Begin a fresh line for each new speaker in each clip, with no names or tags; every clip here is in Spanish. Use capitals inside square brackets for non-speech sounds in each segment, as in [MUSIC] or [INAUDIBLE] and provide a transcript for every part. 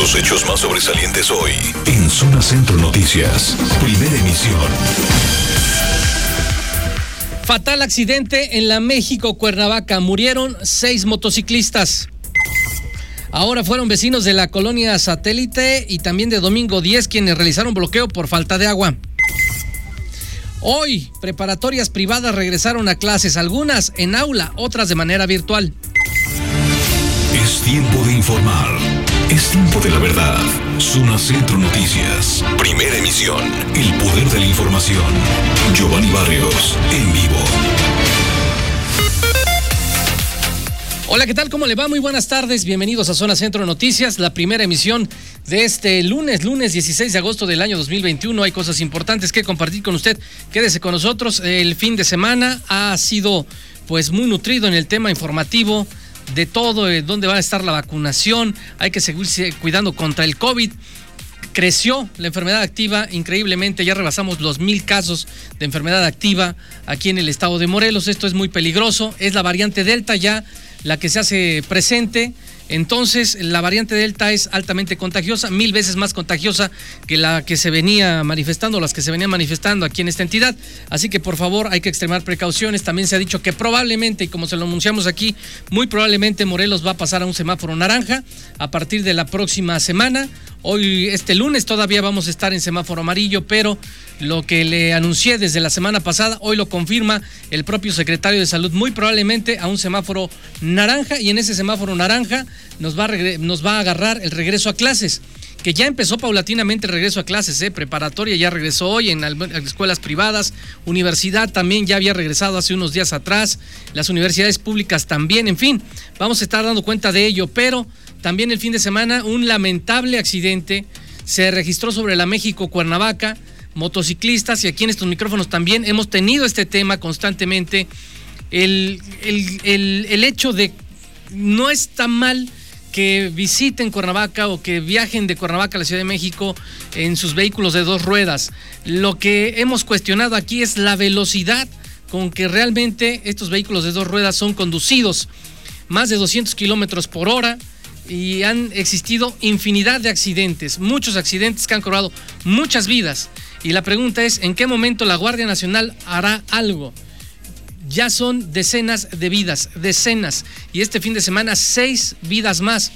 Los hechos más sobresalientes hoy en Zona Centro Noticias. Primera emisión.
Fatal accidente en la México Cuernavaca. Murieron seis motociclistas. Ahora fueron vecinos de la colonia Satélite y también de Domingo 10 quienes realizaron bloqueo por falta de agua. Hoy, preparatorias privadas regresaron a clases, algunas en aula, otras de manera virtual.
Es tiempo de informar. Es tiempo de la verdad. Zona Centro Noticias. Primera emisión. El poder de la información. Giovanni Barrios, en vivo.
Hola, ¿qué tal? ¿Cómo le va? Muy buenas tardes. Bienvenidos a Zona Centro Noticias, la primera emisión de este lunes, lunes 16 de agosto del año 2021. Hay cosas importantes que compartir con usted. Quédese con nosotros. El fin de semana ha sido pues muy nutrido en el tema informativo de todo, de dónde va a estar la vacunación, hay que seguirse cuidando contra el COVID. Creció la enfermedad activa increíblemente, ya rebasamos los mil casos de enfermedad activa aquí en el estado de Morelos. Esto es muy peligroso, es la variante Delta ya la que se hace presente entonces, la variante Delta es altamente contagiosa, mil veces más contagiosa que la que se venía manifestando, las que se venían manifestando aquí en esta entidad. Así que, por favor, hay que extremar precauciones. También se ha dicho que probablemente, y como se lo anunciamos aquí, muy probablemente Morelos va a pasar a un semáforo naranja a partir de la próxima semana. Hoy, este lunes, todavía vamos a estar en semáforo amarillo, pero lo que le anuncié desde la semana pasada, hoy lo confirma el propio secretario de Salud, muy probablemente a un semáforo naranja, y en ese semáforo naranja nos va a, nos va a agarrar el regreso a clases que ya empezó paulatinamente el regreso a clases, ¿eh? preparatoria ya regresó hoy en, escuelas privadas, universidad también ya había regresado hace unos días atrás, las universidades públicas también, en fin, vamos a estar dando cuenta de ello, pero también el fin de semana un lamentable accidente se registró sobre la México Cuernavaca, motociclistas y aquí en estos micrófonos también hemos tenido este tema constantemente, el, el hecho de no está mal que visiten Cuernavaca o que viajen de Cuernavaca a la Ciudad de México en sus vehículos de dos ruedas. Lo que hemos cuestionado aquí es la velocidad con que realmente estos vehículos de dos ruedas son conducidos. Más de 200 kilómetros por hora y han existido infinidad de accidentes, muchos accidentes que han cobrado muchas vidas. Y la pregunta es, ¿en qué momento la Guardia Nacional hará algo? Ya son decenas de vidas, decenas. Y este fin de semana, seis vidas más.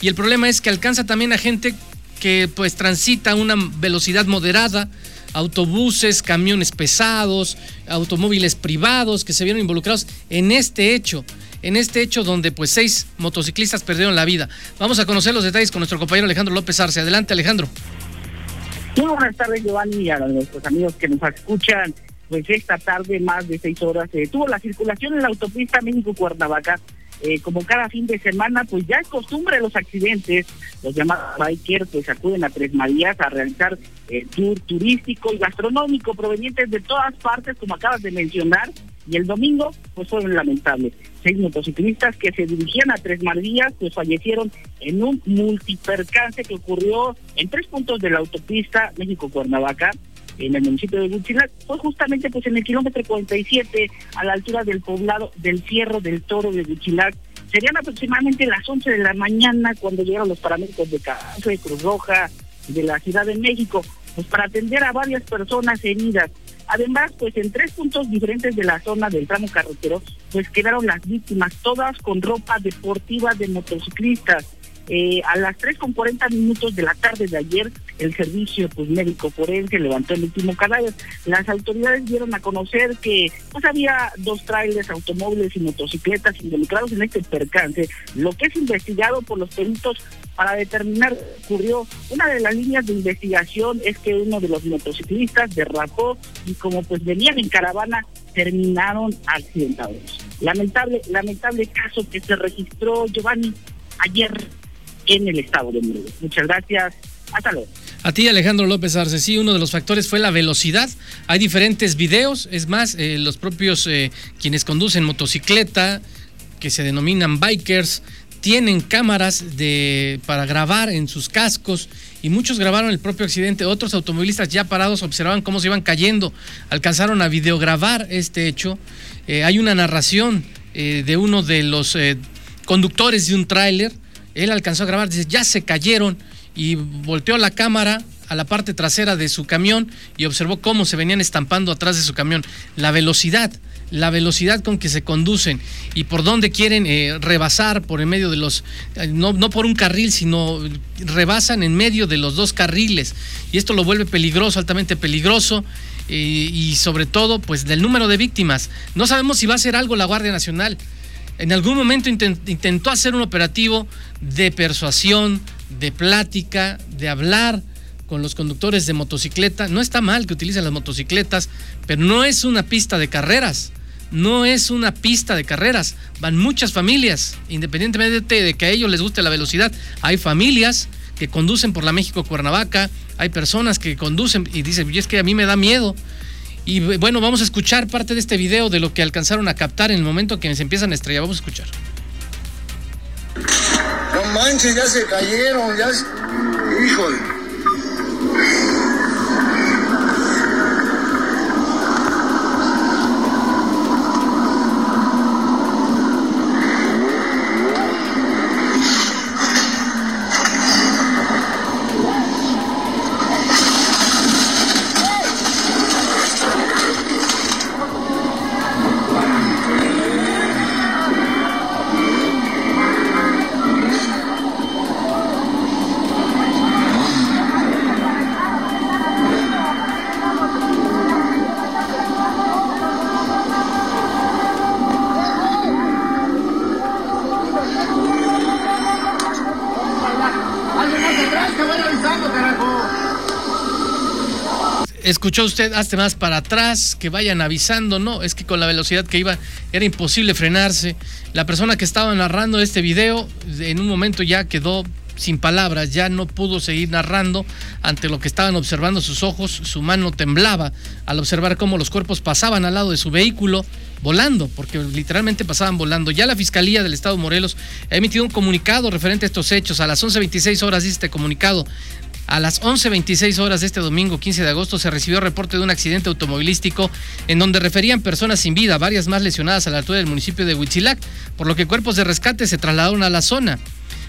Y el problema es que alcanza también a gente que pues transita a una velocidad moderada, autobuses, camiones pesados, automóviles privados que se vieron involucrados en este hecho en este hecho donde pues seis motociclistas perdieron la vida. Vamos a conocer los detalles con nuestro compañero Alejandro López Arce. Adelante, Alejandro.
Muy buenas tardes, Giovanni, a nuestros amigos que nos escuchan. Pues esta tarde, más de seis horas, eh, tuvo la circulación en la autopista México-Cuernavaca. Eh, como cada fin de semana, pues ya es costumbre los accidentes. Los llamados bikers pues acuden a Tres Marías a realizar eh, tour turístico y gastronómico provenientes de todas partes, como acabas de mencionar. Y el domingo, pues fueron lamentables seis motociclistas que se dirigían a Tres Marías, pues fallecieron en un multipercance que ocurrió en tres puntos de la autopista México-Cuernavaca en el municipio de Huitzilac, fue justamente pues en el kilómetro 47 a la altura del poblado del Fierro del Toro de Huitzilac. Serían aproximadamente las 11 de la mañana cuando llegaron los paramédicos de Café, Cruz Roja de la Ciudad de México, pues para atender a varias personas heridas. Además, pues en tres puntos diferentes de la zona del tramo carretero, pues quedaron las víctimas, todas con ropa deportiva de motociclistas. Eh, a las 3 con 40 minutos de la tarde de ayer, el servicio pues, médico forense levantó el último cadáver. Las autoridades dieron a conocer que pues, había dos trailers, automóviles y motocicletas involucrados en este percance, lo que es investigado por los peritos para determinar ocurrió. Una de las líneas de investigación es que uno de los motociclistas derrapó y como pues venían en caravana, terminaron accidentados. Lamentable, lamentable caso que se registró, Giovanni, ayer en el estado de Morelos. Muchas gracias. Hasta luego.
A ti, Alejandro López Arce, sí, uno de los factores fue la velocidad. Hay diferentes videos, es más, eh, los propios eh, quienes conducen motocicleta, que se denominan bikers, tienen cámaras de, para grabar en sus cascos y muchos grabaron el propio accidente. Otros automovilistas ya parados observaban cómo se iban cayendo, alcanzaron a videograbar este hecho. Eh, hay una narración de uno de los conductores de un tráiler él alcanzó a grabar, dice, ya se cayeron y volteó la cámara a la parte trasera de su camión y observó cómo se venían estampando atrás de su camión. La velocidad, la velocidad con que se conducen y por dónde quieren eh, rebasar por en medio de los, eh, no, no por un carril, sino rebasan en medio de los dos carriles. Y esto lo vuelve peligroso, altamente peligroso. Eh, y sobre todo, pues del número de víctimas. No sabemos si va a hacer algo la Guardia Nacional. En algún momento intentó hacer un operativo de persuasión, de plática, de hablar con los conductores de motocicleta. No está mal que utilicen las motocicletas, pero no es una pista de carreras. No es una pista de carreras. Van muchas familias, independientemente de que a ellos les guste la velocidad. Hay familias que conducen por la México Cuernavaca, hay personas que conducen y dicen, y es que a mí me da miedo. Y bueno, vamos a escuchar parte de este video de lo que alcanzaron a captar en el momento que se empiezan a estrellar. Vamos a escuchar.
No manches, ya se cayeron, ya. Híjole.
Usted, hazte más para atrás, que vayan avisando, no, es que con la velocidad que iba era imposible frenarse. La persona que estaba narrando este video en un momento ya quedó sin palabras, ya no pudo seguir narrando ante lo que estaban observando sus ojos, su mano temblaba al observar cómo los cuerpos pasaban al lado de su vehículo volando, porque literalmente pasaban volando. Ya la Fiscalía del Estado de Morelos ha emitido un comunicado referente a estos hechos. A las 11.26 horas dice este comunicado. A las 11.26 horas de este domingo 15 de agosto se recibió reporte de un accidente automovilístico en donde referían personas sin vida, varias más lesionadas a la altura del municipio de Huitzilac, por lo que cuerpos de rescate se trasladaron a la zona.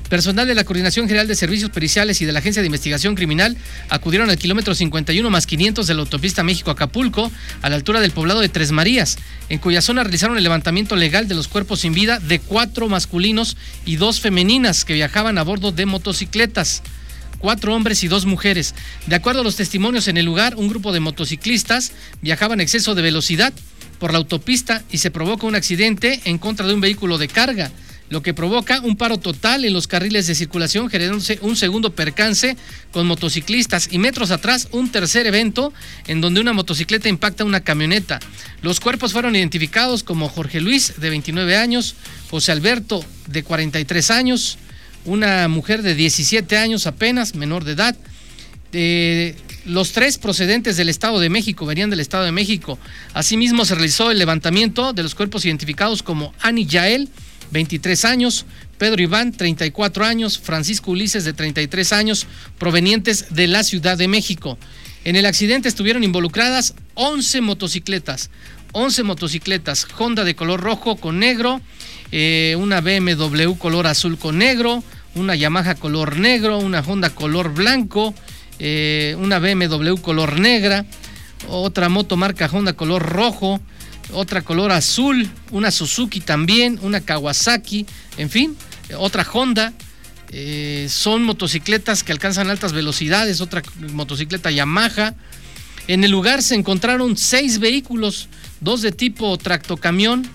Personal de la Coordinación General de Servicios Periciales y de la Agencia de Investigación Criminal acudieron al kilómetro 51 más 500 de la autopista México-Acapulco, a la altura del poblado de Tres Marías, en cuya zona realizaron el levantamiento legal de los cuerpos sin vida de cuatro masculinos y dos femeninas que viajaban a bordo de motocicletas cuatro hombres y dos mujeres. De acuerdo a los testimonios en el lugar, un grupo de motociclistas viajaban en exceso de velocidad por la autopista y se provoca un accidente en contra de un vehículo de carga, lo que provoca un paro total en los carriles de circulación, generándose un segundo percance con motociclistas y metros atrás un tercer evento en donde una motocicleta impacta una camioneta. Los cuerpos fueron identificados como Jorge Luis, de 29 años, José Alberto, de 43 años, una mujer de 17 años apenas, menor de edad. los tres procedentes del Estado de México, venían del Estado de México. Asimismo, se realizó el levantamiento de los cuerpos identificados como Ani Yael, 23 años, Pedro Iván, 34 años, Francisco Ulises, de 33 años, provenientes de la Ciudad de México. En el accidente estuvieron involucradas 11 motocicletas, 11 motocicletas, Honda de color rojo con negro, eh, una BMW color azul con negro, una Yamaha color negro, una Honda color blanco, eh, una BMW color negra, otra moto marca Honda color rojo, otra color azul, una Suzuki también, una Kawasaki, en fin, otra Honda. Eh, son motocicletas que alcanzan altas velocidades, otra motocicleta Yamaha. En el lugar se encontraron seis vehículos, dos de tipo tractocamión,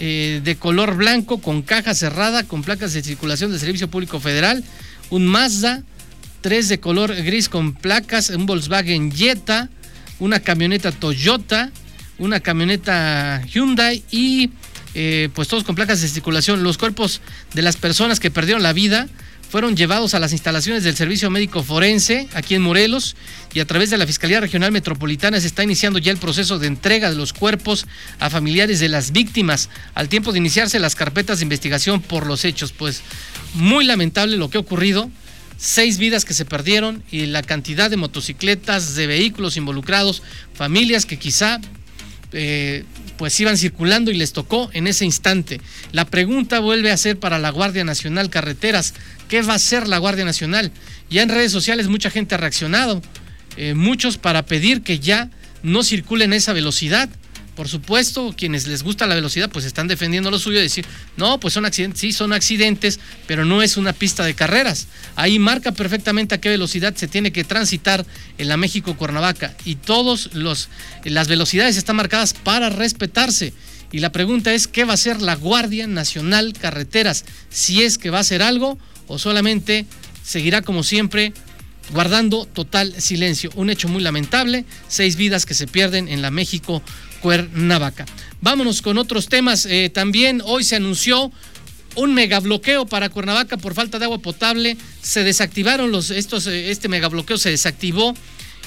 eh, de color blanco con caja cerrada con placas de circulación de Servicio Público Federal, un Mazda, tres de color gris con placas, un Volkswagen Jetta, una camioneta Toyota, una camioneta Hyundai y eh, pues todos con placas de circulación. Los cuerpos de las personas que perdieron la vida fueron llevados a las instalaciones del Servicio Médico Forense aquí en Morelos y a través de la Fiscalía Regional Metropolitana se está iniciando ya el proceso de entrega de los cuerpos a familiares de las víctimas al tiempo de iniciarse las carpetas de investigación por los hechos. Pues muy lamentable lo que ha ocurrido. Seis vidas que se perdieron y la cantidad de motocicletas, de vehículos involucrados, familias que quizá eh, pues iban circulando y les tocó en ese instante. La pregunta vuelve a ser para la Guardia Nacional Carreteras, ¿Qué va a hacer la Guardia Nacional? Ya en redes sociales mucha gente ha reaccionado, eh, muchos para pedir que ya no circulen a esa velocidad. Por supuesto, quienes les gusta la velocidad, pues están defendiendo lo suyo decir, no, pues son accidentes, sí, son accidentes, pero no es una pista de carreras. Ahí marca perfectamente a qué velocidad se tiene que transitar en la México Cuernavaca. Y todas las velocidades están marcadas para respetarse. Y la pregunta es, ¿qué va a hacer la Guardia Nacional Carreteras? Si es que va a hacer algo o solamente seguirá como siempre guardando total silencio. Un hecho muy lamentable, seis vidas que se pierden en la México Cuernavaca. Vámonos con otros temas. Eh, también hoy se anunció un megabloqueo para Cuernavaca por falta de agua potable. Se desactivaron los, estos, eh, este megabloqueo se desactivó.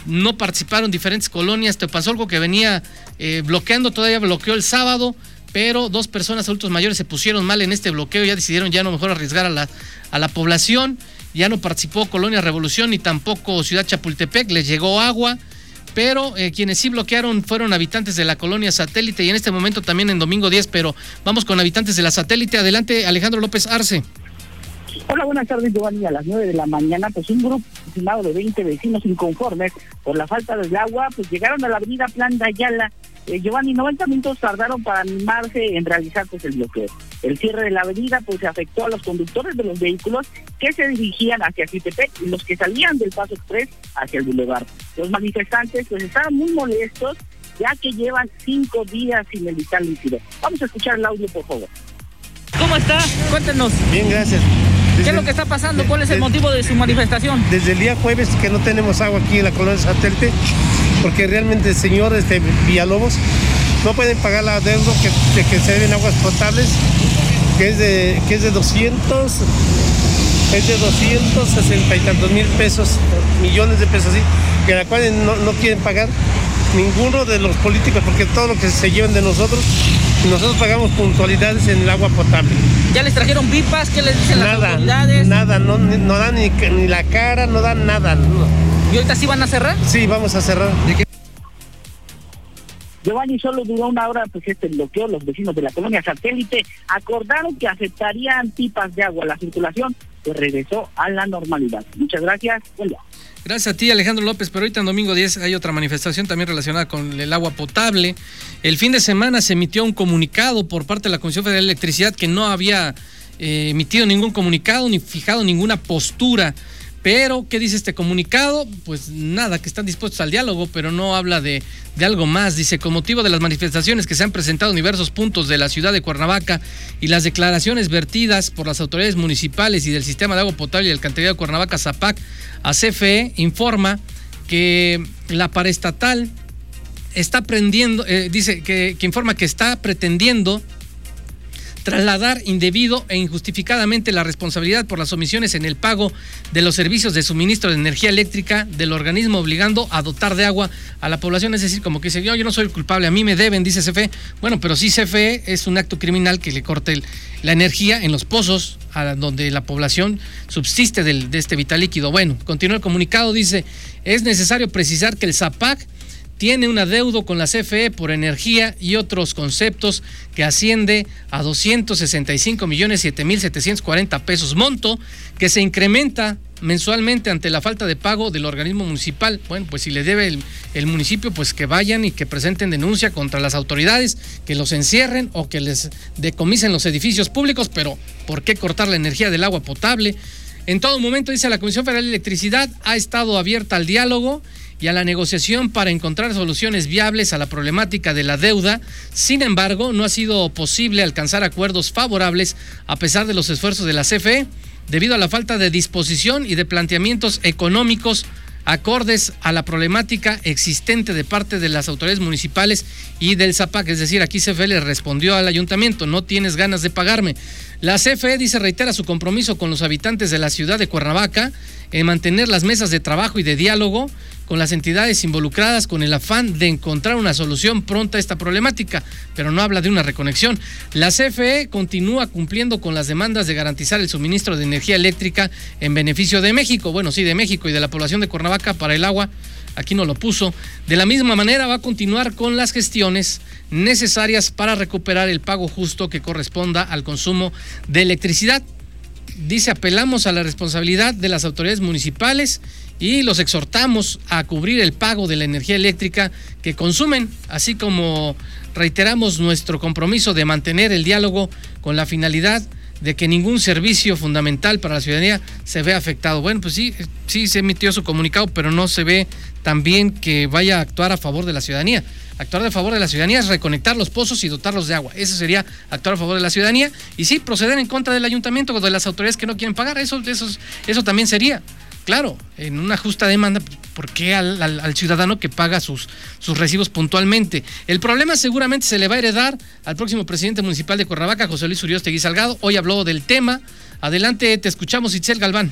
No participaron diferentes colonias. Te pasó algo que venía eh, bloqueando, todavía bloqueó el sábado, pero dos personas adultos mayores se pusieron mal en este bloqueo. Ya decidieron ya no mejor arriesgar a la, a la población. Ya no participó Colonia Revolución ni tampoco Ciudad Chapultepec. Les llegó agua pero eh, quienes sí bloquearon fueron habitantes de la colonia satélite y en este momento también en domingo 10, pero vamos con habitantes de la satélite. Adelante, Alejandro López Arce.
Hola, buenas tardes, Giovanni. A las 9 de la mañana, pues un grupo estimado de 20 vecinos inconformes por la falta de agua, pues llegaron a la avenida Plan de Ayala eh, Giovanni, 90 minutos tardaron para animarse en realizar pues, el bloqueo. El cierre de la avenida pues afectó a los conductores de los vehículos que se dirigían hacia Citepec y los que salían del Paso Express hacia el Boulevard. Los manifestantes pues estaban muy molestos ya que llevan cinco días sin el vital líquido. Vamos a escuchar el audio, por favor.
¿Cómo está? Cuéntenos.
Bien, gracias.
¿Qué es lo que está pasando? ¿Cuál es el motivo de su manifestación?
Desde el día jueves que no tenemos agua aquí en la colonia satélite, porque realmente el señor este, Villalobos no pueden pagar la deuda que, de que se deben aguas potables, que es de, que es de 200, es de 260 y tantos mil pesos, millones de pesos, así, que la cual no, no quieren pagar ninguno de los políticos, porque todo lo que se llevan de nosotros, nosotros pagamos puntualidades en el agua potable.
¿Ya les trajeron pipas? ¿Qué les dicen
nada,
las autoridades?
Nada, no, no dan ni, ni, la cara, no dan nada.
¿Y ahorita sí van a cerrar?
Sí, vamos a cerrar.
Giovanni solo duró una hora, pues este bloqueo, los vecinos de la colonia satélite acordaron que aceptarían pipas de agua. La circulación pues regresó a la normalidad. Muchas gracias. Buen día.
Gracias a ti, Alejandro López. Pero ahorita en domingo 10 hay otra manifestación también relacionada con el agua potable. El fin de semana se emitió un comunicado por parte de la Comisión Federal de Electricidad que no había eh, emitido ningún comunicado ni fijado ninguna postura pero, ¿qué dice este comunicado? Pues nada, que están dispuestos al diálogo, pero no habla de, de, algo más. Dice, con motivo de las manifestaciones que se han presentado en diversos puntos de la ciudad de Cuernavaca y las declaraciones vertidas por las autoridades municipales y del sistema de agua potable y el alcantarillado de Cuernavaca, ZAPAC, a CFE informa que la paraestatal está prendiendo, eh, dice que, que informa que está pretendiendo trasladar indebido e injustificadamente la responsabilidad por las omisiones en el pago de los servicios de suministro de energía eléctrica del organismo obligando a dotar de agua a la población. Es decir, como que dice, yo, yo no soy culpable, a mí me deben, dice CFE. Bueno, pero sí CFE es un acto criminal que le corte la energía en los pozos a donde la población subsiste del, de este vital líquido. Bueno, continúa el comunicado, dice, es necesario precisar que el ZAPAC tiene un adeudo con la CFE por energía y otros conceptos que asciende a 265 millones 7 mil 740 pesos monto que se incrementa mensualmente ante la falta de pago del organismo municipal. Bueno, pues si le debe el, el, municipio, pues que vayan y que presenten denuncia contra las autoridades, que los encierren o que les decomisen los edificios públicos, pero ¿por qué cortar la energía del agua potable? En todo momento, dice la Comisión Federal de Electricidad, ha estado abierta al diálogo y a la negociación para encontrar soluciones viables a la problemática de la deuda. Sin embargo, no ha sido posible alcanzar acuerdos favorables a pesar de los esfuerzos de la CFE debido a la falta de disposición y de planteamientos económicos acordes a la problemática existente de parte de las autoridades municipales y del ZAPAC. Es decir, aquí CFE le respondió al ayuntamiento, no tienes ganas de pagarme. La CFE dice reitera su compromiso con los habitantes de la ciudad de Cuernavaca en mantener las mesas de trabajo y de diálogo con las entidades involucradas con el afán de encontrar una solución pronta a esta problemática, pero no habla de una reconexión. La CFE continúa cumpliendo con las demandas de garantizar el suministro de energía eléctrica en beneficio de México, bueno, sí, de México y de la población de Cuernavaca para el agua. Aquí no lo puso. De la misma manera va a continuar con las gestiones necesarias para recuperar el pago justo que corresponda al consumo de electricidad dice, apelamos a la responsabilidad de las autoridades municipales y los exhortamos a cubrir el pago de la energía eléctrica que consumen, así como reiteramos nuestro compromiso de mantener el diálogo con la finalidad que ningún servicio fundamental para la ciudadanía se vea afectado. Bueno, pues sí, sí se emitió su comunicado, pero no se ve también que vaya a actuar a favor de la ciudadanía. Actuar a favor de la ciudadanía es reconectar los pozos y dotarlos de agua. Eso sería actuar a favor de la ciudadanía. Y sí, proceder en contra del ayuntamiento o de las autoridades que no quieren pagar. Eso, eso, eso también sería. Claro, en una justa demanda, ¿por qué al, ciudadano que paga sus, sus recibos puntualmente? El problema seguramente se le va a heredar al próximo presidente municipal de Cuernavaca, José Luis Uriostegui Salgado. Hoy habló del tema. Adelante, te escuchamos, Itzel Galván.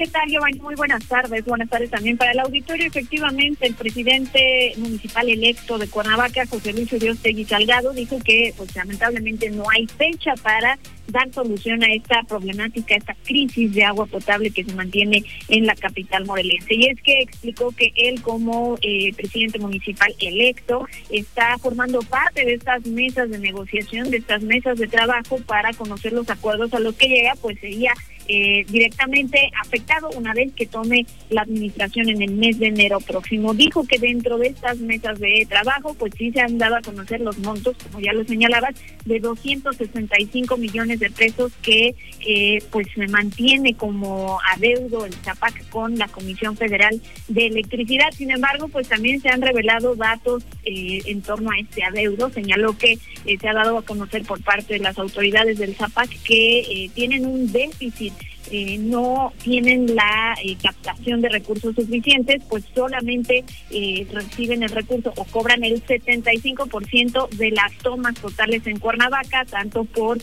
¿Qué tal, Giovanni? Muy buenas tardes. Buenas tardes también para el auditorio. Efectivamente, el presidente municipal electo de Cuernavaca, José Luis Uriostegui Salgado, dijo que pues lamentablemente no hay fecha para dar solución a esta problemática, a esta crisis de agua potable que se mantiene en la capital morelense. Y es que explicó que él como eh, presidente municipal electo está formando parte de estas mesas de negociación, de estas mesas de trabajo para conocer los acuerdos a los que llega, pues sería eh, directamente afectado una vez que tome la administración en el mes de enero próximo. Dijo que dentro de estas mesas de trabajo, pues sí se han dado a conocer los montos, como ya lo señalabas, de 265 millones de pesos que eh, pues se mantiene como adeudo el ZAPAC con la Comisión Federal de Electricidad. Sin embargo, pues también se han revelado datos eh, en torno a este adeudo. Señaló que se ha dado a conocer por parte de las autoridades del ZAPAC que tienen un déficit eh, no tienen la eh, captación de recursos suficientes, pues solamente eh, reciben el recurso o cobran el 75% de las tomas totales en Cuernavaca, tanto por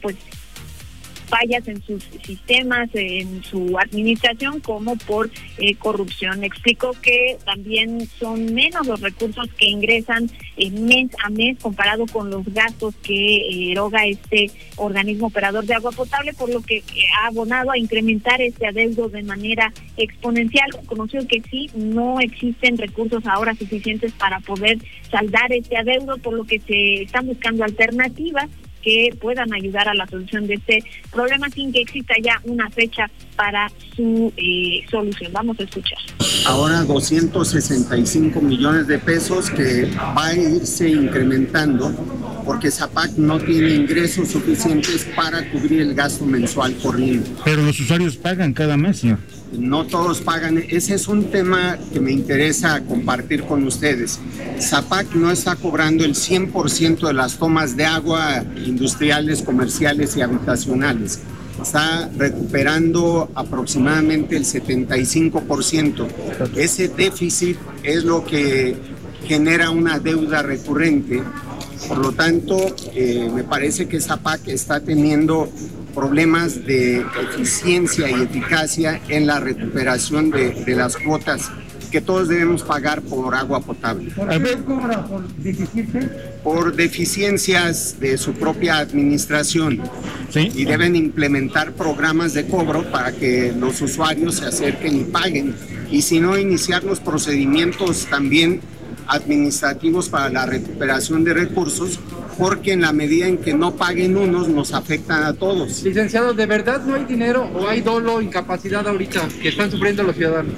pues fallas en sus sistemas, en su administración, como por eh, corrupción. Explicó que también son menos los recursos que ingresan mes a mes comparado con los gastos que eroga este organismo operador de agua potable, por lo que eh, ha abonado a incrementar este adeudo de manera exponencial. Conoció que sí, no existen recursos ahora suficientes para poder saldar este adeudo, por lo que se están buscando alternativas que puedan ayudar a la solución de este problema sin que exista ya una fecha para su eh, solución. Vamos a escuchar.
Ahora 265 millones de pesos que va a irse incrementando porque Zapac no tiene ingresos suficientes para cubrir el gasto mensual corriente.
Pero los usuarios pagan cada mes, señor
no todos pagan. Ese es un tema que me interesa compartir con ustedes. Zapac no está cobrando el 100% de las tomas de agua industriales, comerciales y habitacionales. Está recuperando aproximadamente el 75%. Ese déficit es lo que genera una deuda recurrente. Por lo tanto, eh, me parece que Zapac está teniendo problemas de eficiencia y eficacia en la recuperación de, de las cuotas que todos debemos pagar por agua potable.
¿Por qué cobra? ¿Por deficiencias?
Por deficiencias de su propia administración. ¿Sí? Y deben implementar programas de cobro para que los usuarios se acerquen y paguen. Y si no, iniciar los procedimientos también administrativos para la recuperación de recursos porque en la medida en que no paguen unos nos afectan a todos.
Licenciado, ¿de verdad no hay dinero o hay dolo, incapacidad ahorita que están sufriendo los ciudadanos?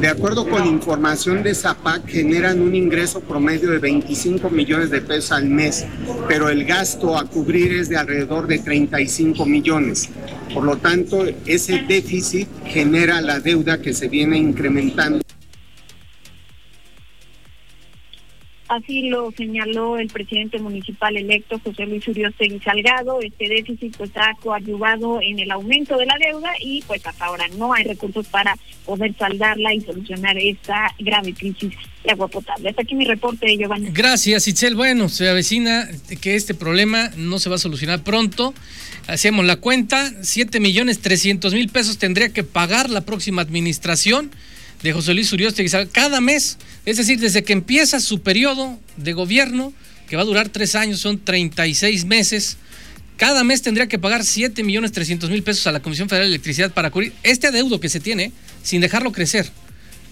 De acuerdo con información de ZAPAC, generan un ingreso promedio de 25 millones de pesos al mes, pero el gasto a cubrir es de alrededor de 35 millones. Por lo tanto, ese déficit genera la deuda que se viene incrementando.
Así lo señaló el presidente municipal electo José Luis Uriostegui Salgado. Este déficit pues ha coadyuvado en el aumento de la deuda y pues hasta ahora no hay recursos para poder saldarla y solucionar esta grave crisis de agua potable. Hasta aquí mi reporte, Giovanni.
Gracias, Itzel. Bueno, se avecina que este problema no se va a solucionar pronto. Hacemos la cuenta, 7 millones 300 mil pesos tendría que pagar la próxima administración de José Luis Urioste cada mes, es decir, desde que empieza su periodo de gobierno, que va a durar tres años, son 36 meses, cada mes tendría que pagar 7 millones 300 mil pesos a la Comisión Federal de Electricidad para cubrir este adeudo que se tiene sin dejarlo crecer.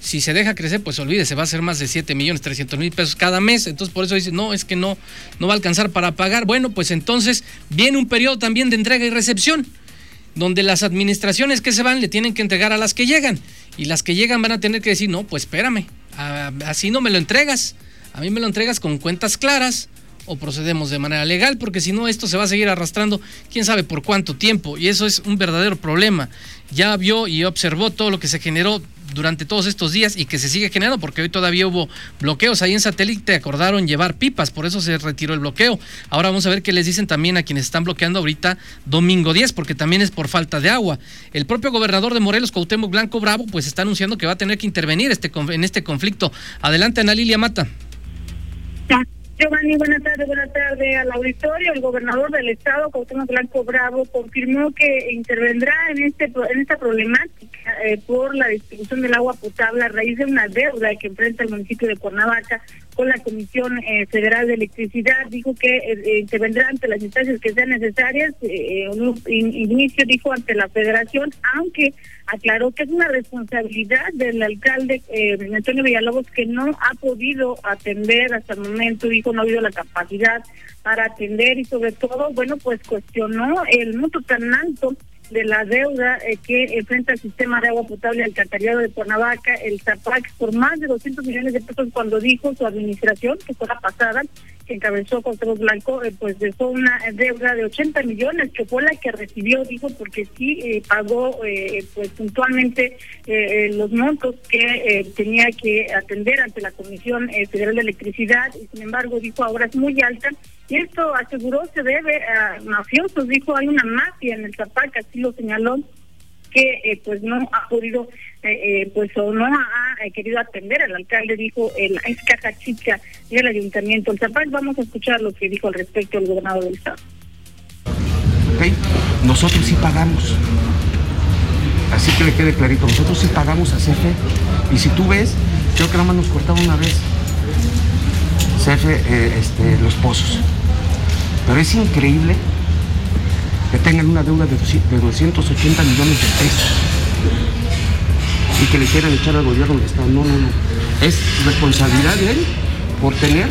si se deja crecer, pues olvídese, va a ser más de 7 millones 300 mil pesos cada mes. Entonces, por eso dice, no, es que no, no va a alcanzar para pagar. Bueno, pues entonces viene un periodo también de entrega y recepción, donde las administraciones que se van le tienen que entregar a las que llegan. Y las que llegan van a tener que decir, no, pues espérame, así no me lo entregas. A mí me lo entregas con cuentas claras o procedemos de manera legal, porque si no esto se va a seguir arrastrando quién sabe por cuánto tiempo, y eso es un verdadero problema. Ya vio y observó todo lo que se generó durante todos estos días y que se sigue generando, porque hoy todavía hubo bloqueos ahí en satélite, acordaron llevar pipas, por eso se retiró el bloqueo. Ahora vamos a ver qué les dicen también a quienes están bloqueando ahorita domingo 10, porque también es por falta de agua. El propio gobernador de Morelos, Cuauhtémoc Blanco Bravo, pues está anunciando que va a tener que intervenir este, en este conflicto. Adelante, Ana Lilia Mata.
Giovanni, buenas tardes, buenas tardes al auditorio. El gobernador del estado, Cuauhtémoc Blanco Bravo, confirmó que intervendrá en este en esta problemática eh, por la distribución del agua potable a raíz de una deuda que enfrenta el municipio de Cuernavaca con la Comisión eh, Federal de Electricidad. Dijo que eh, intervendrá ante las instancias que sean necesarias. un inicio dijo ante la Federación, aunque aclaró que es una responsabilidad del alcalde eh, Antonio Villalobos que no ha podido atender hasta el momento, dijo no ha habido la capacidad para atender y sobre todo, bueno, pues cuestionó el monto tan alto de la deuda eh, que enfrenta el sistema de agua potable y alcantarillado de Cuernavaca, el ZAPAC, por más de 200 millones de pesos cuando dijo su administración, que fue la pasada, que encabezó José Blanco, eh, pues dejó una deuda de 80 millones, que fue la que recibió, dijo, porque sí eh, pagó eh, pues puntualmente los montos que tenía que atender ante la Comisión Federal de Electricidad, y sin embargo dijo ahora es muy alta, y esto aseguró se debe a mafiosos, dijo hay una mafia en el Zapac, así lo señaló, que pues no ha podido eh, eh, pues o no ha querido atender. El alcalde dijo, el, es caja chica del ayuntamiento. El Zapal, vamos a escuchar lo que dijo al respecto el gobernador del estado.
Nosotros sí pagamos. Así que le quede clarito, nosotros sí pagamos a CFE. Y si tú ves, creo que nada más nos cortaba una vez CFE eh, este, los pozos. Pero es increíble que tengan una deuda de 280 millones de pesos y que le quieran echar al gobierno del Estado. No, no, no. Es responsabilidad de él por tener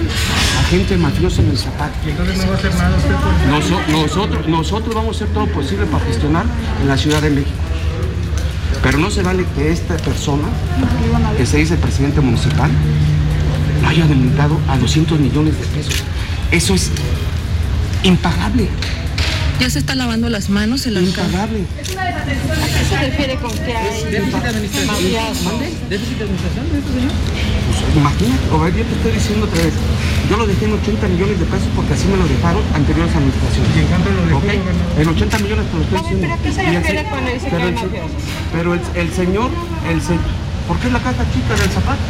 a gente mafiosa en el zapato.
¿Y entonces no va a hacer nada usted
por... nosotros, nosotros vamos a hacer todo lo posible para gestionar en la Ciudad de México. Pero no se vale que esta persona, que se dice presidente municipal, lo haya delimitado a 200 millones de pesos. Eso es impagable.
Ya se está lavando las manos el
alcalde.
¿A qué se refiere con que hay
déficit de administración? ¿Déficit de administración de este señor?
Pues, imagínate, o yo te estoy diciendo otra vez, yo lo dejé en 80 millones de pesos porque así me lo dejaron anteriores administraciones.
¿Y en cuánto lo dejó? Okay.
En 80 millones te lo estoy diciendo.
¿Pero qué se refiere con el
pero, el, pero el, el señor, el señor, ¿por qué es la caja chica del zapato?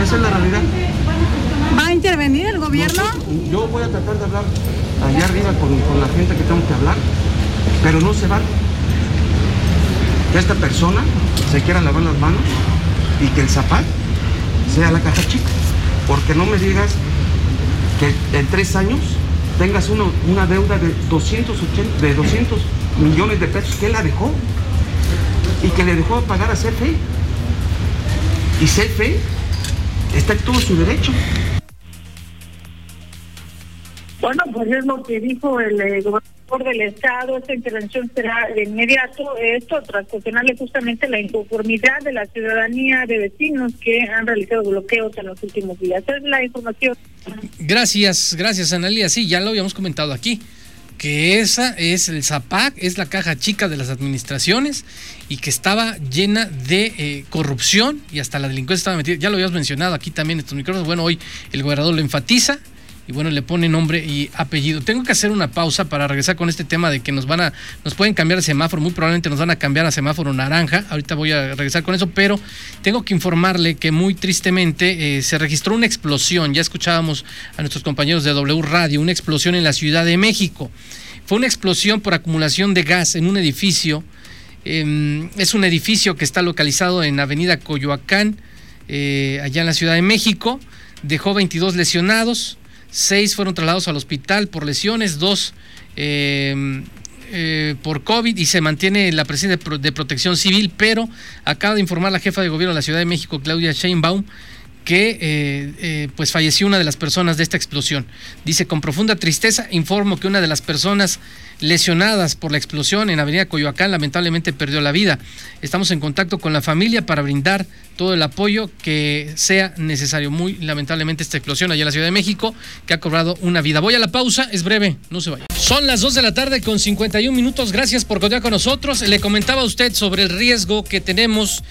Esa es la realidad.
¿Va a intervenir el gobierno?
yo voy a tratar de hablar allá arriba con, la gente que tengo que hablar, pero no se vale que esta persona se quiera lavar las manos y que el zapato sea la caja chica. Porque no me digas que en tres años tengas una deuda de 280, de 200 millones de pesos que él la dejó y que le dejó de pagar a CFE. Y CFE está en todo su derecho.
Bueno, pues es lo que dijo el eh, gobernador del estado, esta intervención será de inmediato, esto tras cuestionarle justamente la inconformidad de la ciudadanía de vecinos que han realizado bloqueos en los últimos días. Esa es la información.
Gracias, gracias Analia. Sí, ya lo habíamos comentado aquí que esa es el ZAPAC, es la caja chica de las administraciones y que estaba llena de eh, corrupción y hasta la delincuencia estaba metida. Ya lo habíamos mencionado aquí también en estos micrófonos. Bueno, hoy el gobernador lo enfatiza y bueno, le pone nombre y apellido. Tengo que hacer una pausa para regresar con este tema de que nos van a, nos pueden cambiar de semáforo, muy probablemente nos van a cambiar a semáforo naranja. Ahorita voy a regresar con eso, pero tengo que informarle que muy tristemente eh, se registró una explosión. Ya escuchábamos a nuestros compañeros de W Radio, una explosión en la Ciudad de México. Fue una explosión por acumulación de gas en un edificio. Em, es un edificio que está localizado en Avenida Coyoacán, eh, allá en la Ciudad de México. Dejó 22 lesionados, seis fueron trasladados al hospital por lesiones, dos eh, eh, por COVID y se mantiene la presencia de, pro- de protección civil, pero acaba de informar la jefa de gobierno de la Ciudad de México, Claudia Sheinbaum, que eh, eh, pues falleció una de las personas de esta explosión. Dice, con profunda tristeza informo que una de las personas lesionadas por la explosión en Avenida Coyoacán lamentablemente perdió la vida. Estamos en contacto con la familia para brindar todo el apoyo que sea necesario. Muy lamentablemente esta explosión allá en la Ciudad de México que ha cobrado una vida. Voy a la pausa, es breve, no se vaya. Son las 2 de la tarde con 51 minutos. Gracias por continuar con nosotros. Le comentaba a usted sobre el riesgo que tenemos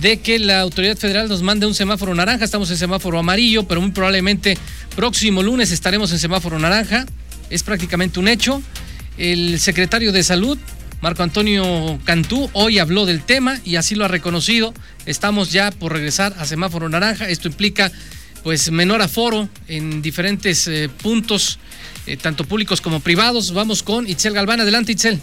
de que la autoridad federal nos mande un semáforo naranja. Estamos en semáforo amarillo, pero muy probablemente próximo lunes estaremos en semáforo naranja. Es prácticamente un hecho. El secretario de Salud, Marco Antonio Cantú, hoy habló del tema y así lo ha reconocido. Estamos ya por regresar a semáforo naranja. Esto implica pues menor aforo en diferentes eh, puntos, eh, tanto públicos como privados. Vamos con Itzel Galván. Adelante, Itzel.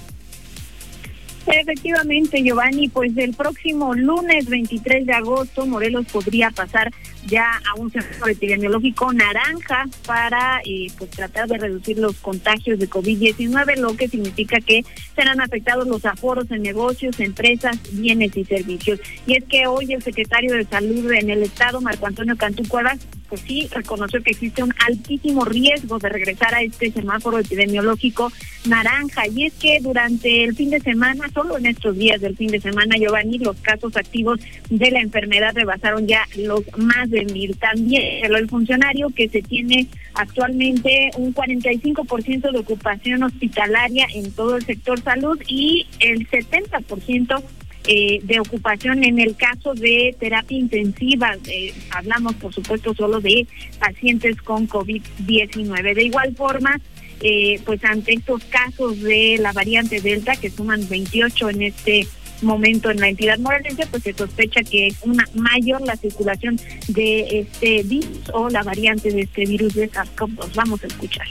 Efectivamente, Giovanni, pues el próximo lunes 23 de agosto Morelos podría pasar ya a un semáforo epidemiológico naranja para eh, pues tratar de reducir los contagios de COVID-19, lo que significa que serán afectados los aforos en negocios, empresas, bienes y servicios. Y es que hoy el secretario de Salud en el estado, Marco Antonio Cantú Cuevas, pues sí, reconoció que existe un altísimo riesgo de regresar a este semáforo epidemiológico naranja. Y es que durante el fin de semana, solo en estos días del fin de semana, Giovanni, los casos activos de la enfermedad rebasaron ya los más de mil. También el funcionario que se tiene actualmente un 45% de ocupación hospitalaria en todo el sector salud y el 70% eh, de ocupación en el caso de terapia intensiva. Eh, hablamos, por supuesto, solo de pacientes con COVID-19. De igual forma, eh, pues ante estos casos de la variante Delta, que suman 28 en este momento en la entidad morelense, pues se sospecha que es una mayor la circulación de este virus o la variante de este virus de SARS-CoV-2. Vamos a escuchar.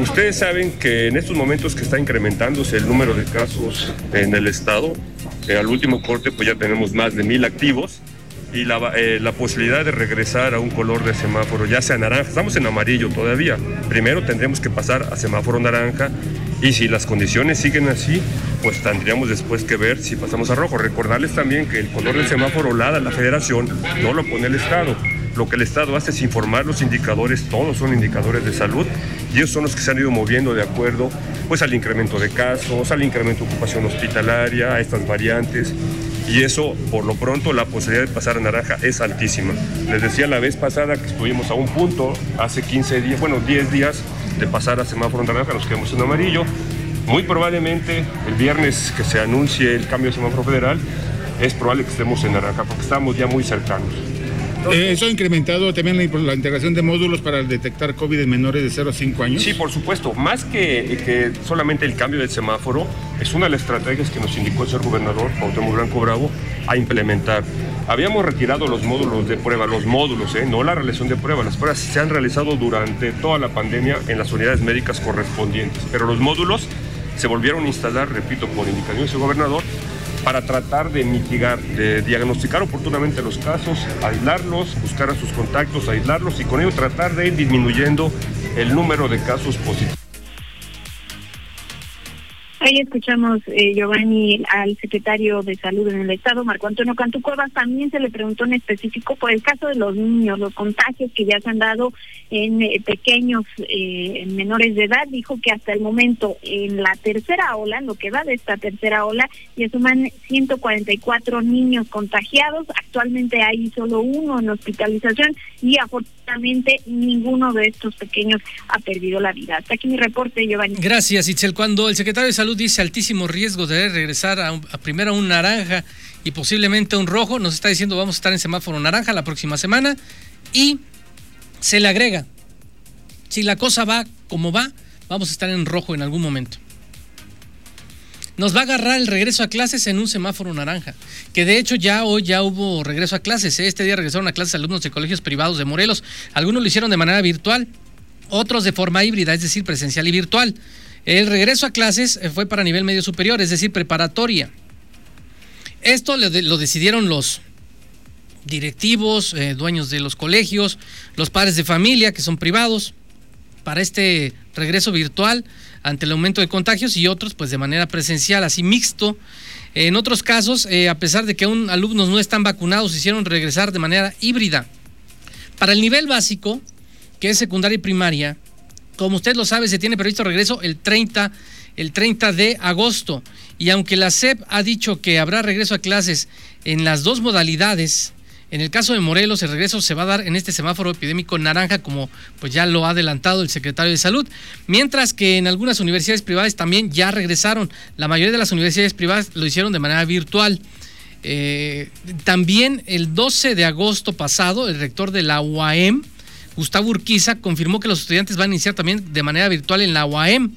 Ustedes saben que en estos momentos que está incrementándose el número de casos en el estado, eh, al último corte pues ya tenemos más de mil activos y la, eh, la posibilidad de regresar a un color de semáforo, ya sea naranja, estamos en amarillo todavía, primero tendremos que pasar a semáforo naranja y si las condiciones siguen así, pues tendríamos después que ver si pasamos a rojo. Recordarles también que el color del semáforo la da la federación, no lo pone el Estado. Lo que el Estado hace es informar los indicadores, todos son indicadores de salud, y ellos son los que se han ido moviendo de acuerdo pues, al incremento de casos, al incremento de ocupación hospitalaria, a estas variantes. Y eso, por lo pronto, la posibilidad de pasar a naranja es altísima. Les decía la vez pasada que estuvimos a un punto, hace 15 días, bueno, 10 días, de pasar a semáforo naranja, nos quedamos en amarillo. Muy probablemente el viernes que se anuncie el cambio de semáforo federal, es probable que estemos en naranja, porque estamos ya muy cercanos.
Eh, ¿Eso ha incrementado también la, la integración de módulos para detectar COVID en menores de 0 a 5 años?
Sí, por supuesto. Más que, que solamente el cambio del semáforo, es una de las estrategias que nos indicó el señor gobernador, Cuauhtémoc Blanco Bravo, a implementar. Habíamos retirado los módulos de prueba, los módulos, ¿eh? no la realización de pruebas. Las pruebas se han realizado durante toda la pandemia en las unidades médicas correspondientes, pero los módulos se volvieron a instalar, repito, por indicación del señor gobernador, para tratar de mitigar, de diagnosticar oportunamente los casos, aislarlos, buscar a sus contactos, aislarlos y con ello tratar de ir disminuyendo el número de casos positivos.
Ahí escuchamos, eh, Giovanni, al secretario de Salud en el Estado, Marco Antonio Cantú Cuevas. También se le preguntó en específico por el caso de los niños, los contagios que ya se han dado en eh, pequeños, eh, en menores de edad. Dijo que hasta el momento, en la tercera ola, en lo que va de esta tercera ola, ya suman 144 niños contagiados. Actualmente hay solo uno en hospitalización y afortunadamente ninguno de estos pequeños ha perdido la vida. Hasta aquí mi reporte, Giovanni.
Gracias, Itzel. Cuando el secretario de Salud dice altísimo riesgo de regresar a, primero a un naranja y posiblemente a un rojo, nos está diciendo vamos a estar en semáforo naranja la próxima semana y se le agrega, si la cosa va como va, vamos a estar en rojo en algún momento. Nos va a agarrar el regreso a clases en un semáforo naranja, que de hecho ya hoy ya hubo regreso a clases. ¿eh? Este día regresaron a clases alumnos de colegios privados de Morelos. Algunos lo hicieron de manera virtual, otros de forma híbrida, es decir, presencial y virtual. El regreso a clases eh, fue para nivel medio superior, es decir, preparatoria. Esto lo, de- lo decidieron los directivos, eh, dueños de los colegios, los padres de familia, que son privados. para este regreso virtual ante el aumento de contagios y otros pues de manera presencial, así mixto. En otros casos, eh, a pesar de que aún alumnos no están vacunados, hicieron regresar de manera híbrida. Para el nivel básico, que es secundaria y primaria, como usted lo sabe, se tiene previsto regreso el 30, el 30 de agosto. Y aunque la SEP ha dicho que habrá regreso a clases en las dos modalidades, en el caso de Morelos, el regreso se va a dar en este semáforo epidémico naranja, como pues ya lo ha adelantado el secretario de Salud, mientras que en algunas universidades privadas también ya regresaron. La mayoría de las universidades privadas lo hicieron de manera virtual. Eh, también el 12 de agosto pasado, el rector de la UAM, Gustavo Urquiza, confirmó que los estudiantes van a iniciar también de manera virtual en la UAM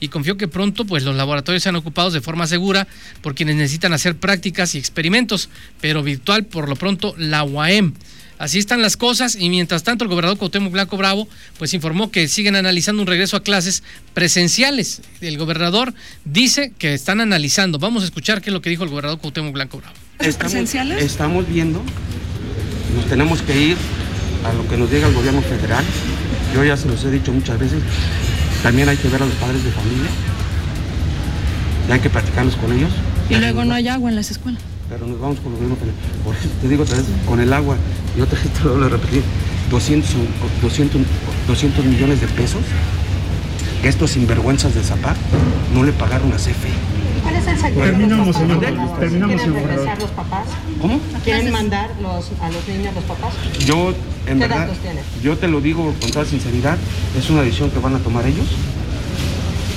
y confió que pronto pues los laboratorios sean ocupados de forma segura por quienes necesitan hacer prácticas y experimentos, pero virtual por lo pronto la UAM. Así están las cosas y mientras tanto el gobernador Cuauhtémoc Blanco Bravo pues informó que siguen analizando un regreso a clases presenciales. El gobernador dice que están analizando. Vamos a escuchar qué es lo que dijo el gobernador Cuauhtémoc Blanco Bravo.
Estamos, estamos viendo, nos tenemos que ir a lo que nos diga el gobierno federal. Yo ya se los he dicho muchas veces, también hay que ver a los padres de familia, y hay que platicarlos con ellos.
Y luego no hay agua en las escuelas.
Pero nos vamos con los mismos, por eso te digo otra vez, con el agua, y otra vez [LAUGHS] te lo vuelvo a repetir, 200, 200, 200 millones de pesos que estos sinvergüenzas de Zapata no le pagaron a CFE.
¿Cuál es el?
Terminamos,
¿Quieren
señor
regresar
gobernador.
los papás?
¿Cómo?
¿Quieren mandar los, a los niños los papás?
Yo, en
¿Qué
verdad,
datos
yo te lo digo con toda sinceridad, es una decisión que van a tomar ellos.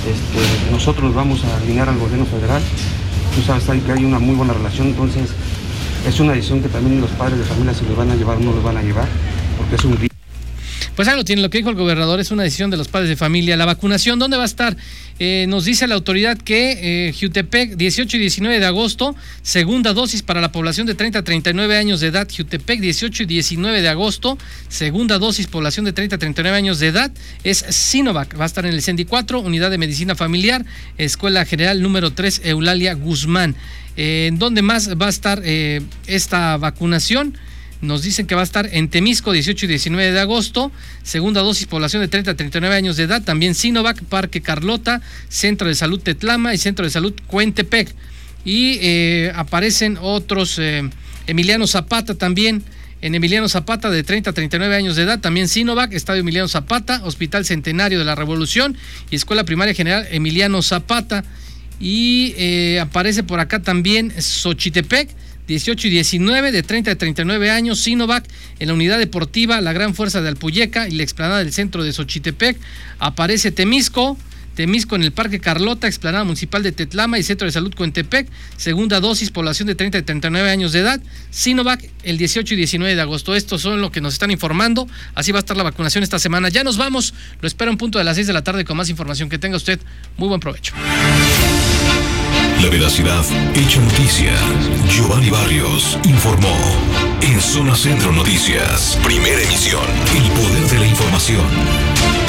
Este, nosotros nos vamos a alinear al gobierno federal. Tú sabes ahí que hay una muy buena relación, entonces es una decisión que también los padres de familia se los van a llevar o no los van a llevar, porque es un.
Pues ahí lo tiene, lo que dijo el gobernador es una decisión de los padres de familia. La vacunación, ¿dónde va a estar? Eh, nos dice la autoridad que eh, Jutepec, 18 y 19 de agosto, segunda dosis para la población de 30 a 39 años de edad. Jutepec, 18 y 19 de agosto, segunda dosis, población de 30 a 39 años de edad, es Sinovac. Va a estar en el CENDI 4, Unidad de Medicina Familiar, Escuela General número 3, Eulalia Guzmán. Eh, ¿En dónde más va a estar eh, esta vacunación? Nos dicen que va a estar en Temisco 18 y 19 de agosto. Segunda dosis, población de 30 a 39 años de edad. También Sinovac, Parque Carlota, Centro de Salud Tetlama y Centro de Salud Cuentepec. Y eh, aparecen otros, eh, Emiliano Zapata también. En Emiliano Zapata, de 30 a 39 años de edad, también Sinovac, Estadio Emiliano Zapata, Hospital Centenario de la Revolución y Escuela Primaria General Emiliano Zapata. Y eh, aparece por acá también Xochitepec, 18 y 19, de 30 a 39 años, Sinovac, en la unidad deportiva La Gran Fuerza de Alpuyeca y la explanada del centro de Xochitepec. Aparece Temisco, Temisco en el Parque Carlota, explanada municipal de Tetlama y Centro de Salud Coentepec, segunda dosis, población de 30 a 39 años de edad, Sinovac el 18 y 19 de agosto. Estos son lo que nos están informando. Así va a estar la vacunación esta semana. Ya nos vamos. Lo espero un punto de las 6 de la tarde con más información. Que tenga usted muy buen provecho.
La veracidad hecha noticia. Giovanni Barrios informó. En Zona Centro Noticias, primera emisión. El poder de la información.